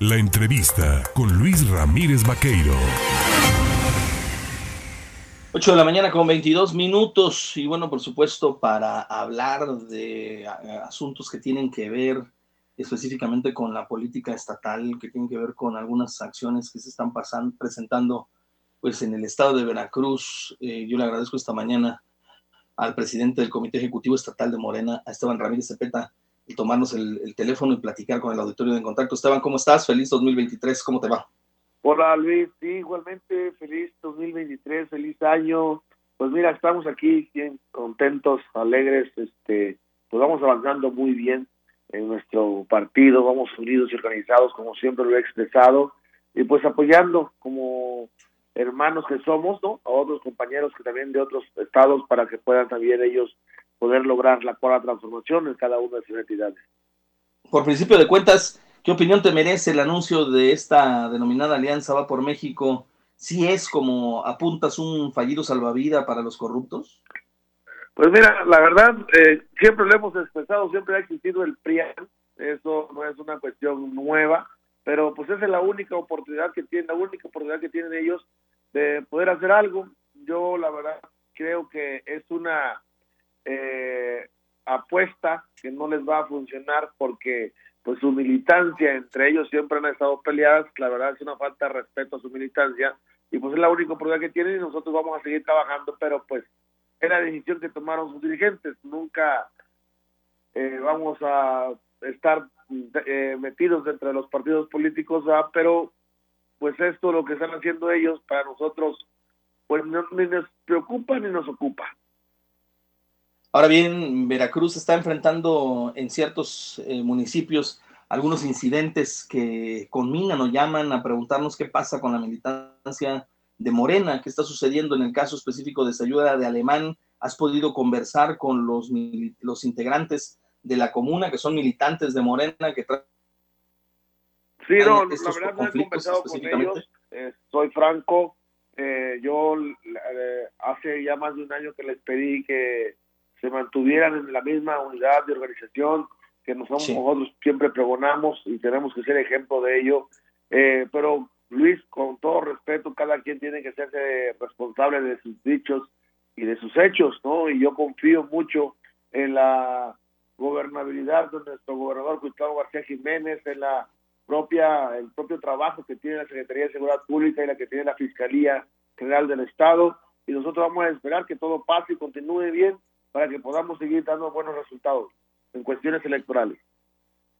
La entrevista con Luis Ramírez Vaqueiro. 8 de la mañana con 22 minutos y bueno, por supuesto, para hablar de asuntos que tienen que ver específicamente con la política estatal, que tienen que ver con algunas acciones que se están pasando, presentando pues en el estado de Veracruz. Eh, yo le agradezco esta mañana al presidente del Comité Ejecutivo Estatal de Morena, a Esteban Ramírez Cepeta, tomarnos el, teléfono y platicar con el auditorio de Contacto. Esteban, ¿cómo estás? Feliz 2023, ¿cómo te va? Hola Luis, sí, igualmente feliz 2023, feliz año. Pues mira, estamos aquí bien contentos, alegres, este, pues vamos avanzando muy bien en nuestro partido, vamos unidos y organizados como siempre lo he expresado y pues apoyando como hermanos que somos, ¿no? A otros compañeros que también de otros estados para que puedan también ellos poder lograr la cuarta transformación en cada una de sus entidades. Por principio de cuentas, ¿qué opinión te merece el anuncio de esta denominada Alianza Va por México? ¿Si es como apuntas un fallido salvavidas para los corruptos? Pues mira, la verdad, eh, siempre lo hemos expresado, siempre ha existido el PRIAN, eso no es una cuestión nueva, pero pues esa es la única oportunidad que tienen, la única oportunidad que tienen ellos de poder hacer algo. Yo la verdad creo que es una eh, apuesta que no les va a funcionar porque pues su militancia entre ellos siempre han estado peleadas, la verdad es una falta de respeto a su militancia y pues es la única oportunidad que tienen y nosotros vamos a seguir trabajando, pero pues es la decisión que tomaron sus dirigentes, nunca eh, vamos a estar eh, metidos entre los partidos políticos, pero pues esto lo que están haciendo ellos para nosotros pues no, ni nos preocupa ni nos ocupa. Ahora bien, Veracruz está enfrentando en ciertos eh, municipios algunos incidentes que conminan o llaman a preguntarnos qué pasa con la militancia de Morena, qué está sucediendo en el caso específico de ayuda de Alemán. ¿Has podido conversar con los, los integrantes de la comuna que son militantes de Morena que Sí, no, la verdad no he conversado con ellos. Eh, soy franco. Eh, yo hace ya más de un año que les pedí que mantuvieran en la misma unidad de organización que nosotros, nosotros siempre pregonamos y tenemos que ser ejemplo de ello. Eh, pero Luis, con todo respeto, cada quien tiene que serse responsable de sus dichos y de sus hechos, ¿no? Y yo confío mucho en la gobernabilidad de nuestro gobernador Gustavo García Jiménez, en la propia el propio trabajo que tiene la Secretaría de Seguridad Pública y la que tiene la Fiscalía General del Estado y nosotros vamos a esperar que todo pase y continúe bien para que podamos seguir dando buenos resultados en cuestiones electorales.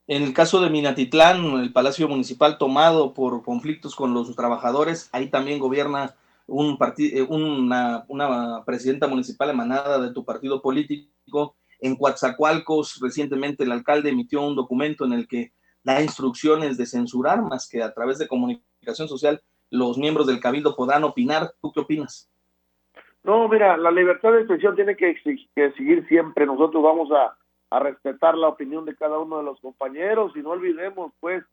En el caso de Minatitlán, el Palacio Municipal tomado por conflictos con los trabajadores, ahí también gobierna un eh, una, una presidenta municipal emanada de tu partido político. En Coatzacoalcos, recientemente el alcalde emitió un documento en el que da instrucciones de censurar, más que a través de comunicación social los miembros del cabildo podrán opinar. ¿Tú qué opinas? No, mira, la libertad de expresión tiene que, seguir siempre. Nosotros vamos a, respetar la opinión de cada uno de los compañeros y no olvidemos, pues,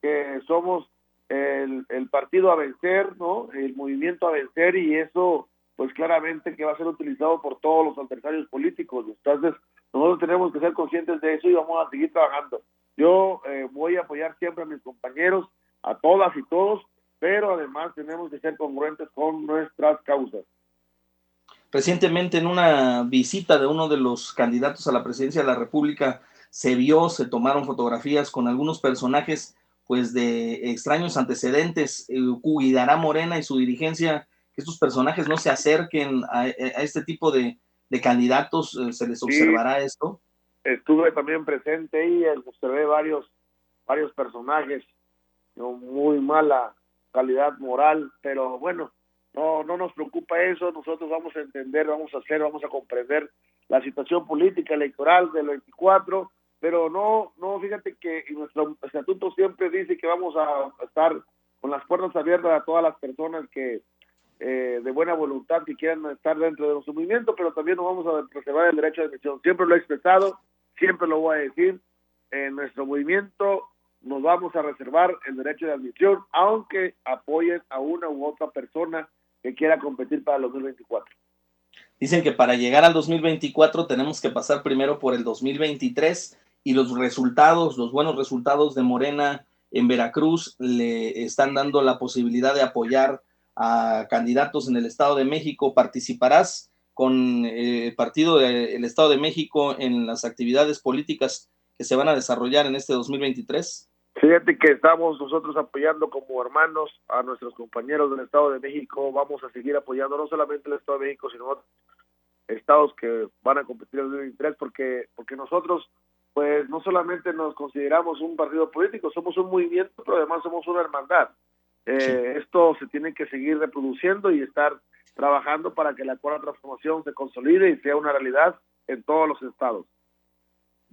que somos el, partido a vencer, ¿no? El movimiento a vencer y eso, pues, claramente que va a ser utilizado por todos los adversarios políticos. Entonces, nosotros tenemos que ser conscientes de eso y vamos a seguir trabajando. Yo eh, voy a apoyar siempre a mis compañeros, a todas y todos, pero además tenemos que ser congruentes con nuestras causas. Recientemente en una visita de uno de los candidatos a la presidencia de la República se vio, se tomaron fotografías con algunos personajes pues de extraños antecedentes. Eh, cuidará Morena y su dirigencia que estos personajes no se acerquen a, este tipo de, candidatos? Eh, ¿Se les observará esto? Estuve también presente y observé varios, varios personajes con muy mala calidad moral, pero bueno, no, no nos preocupa eso, nosotros vamos a entender, vamos a hacer, vamos a comprender la situación política electoral del 24, pero no, no, fíjate que nuestro estatuto siempre dice que vamos a estar con las puertas abiertas a todas las personas que eh, de buena voluntad que quieran estar dentro de nuestro movimiento, pero también nos vamos a preservar el derecho de admisión. Siempre lo he expresado, siempre lo voy a decir, en nuestro movimiento nos vamos a reservar el derecho de admisión, aunque apoyen a una u otra persona que quiera competir para el 2024. Dicen que para llegar al 2024 tenemos que pasar primero por el 2023 y los resultados, los buenos resultados de Morena en Veracruz le están dando la posibilidad de apoyar a candidatos en el Estado de México. ¿Participarás con eh, el Partido del Estado de México en las actividades políticas que se van a desarrollar en este 2023? Fíjate que estamos nosotros apoyando como hermanos a nuestros compañeros del Estado de México. Vamos a seguir apoyando no solamente el Estado de México, sino otros estados que van a competir en el 2023, porque, porque nosotros, pues no solamente nos consideramos un partido político, somos un movimiento, pero además somos una hermandad. Eh, esto se tiene que seguir reproduciendo y estar trabajando para que la cuarta transformación se consolide y sea una realidad en todos los estados.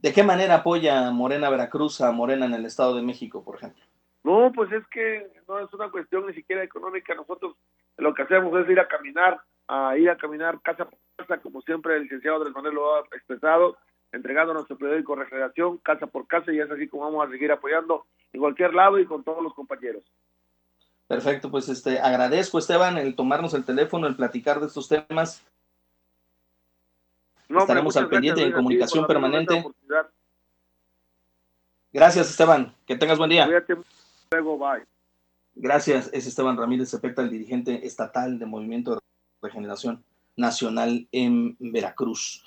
¿De qué manera apoya Morena Veracruz a Morena en el Estado de México, por ejemplo? No, pues es que no es una cuestión ni siquiera económica. Nosotros lo que hacemos es ir a caminar, a ir a caminar casa por casa, como siempre el licenciado Andrés Manuel lo ha expresado, entregando nuestro periódico Regeneración casa por casa y es así como vamos a seguir apoyando en cualquier lado y con todos los compañeros. Perfecto, pues este agradezco Esteban el tomarnos el teléfono, el platicar de estos temas. Estaremos al pendiente en comunicación permanente. Gracias Esteban, que tengas buen día. Gracias, es Esteban Ramírez Cepeta, el dirigente estatal de Movimiento de Regeneración Nacional en Veracruz.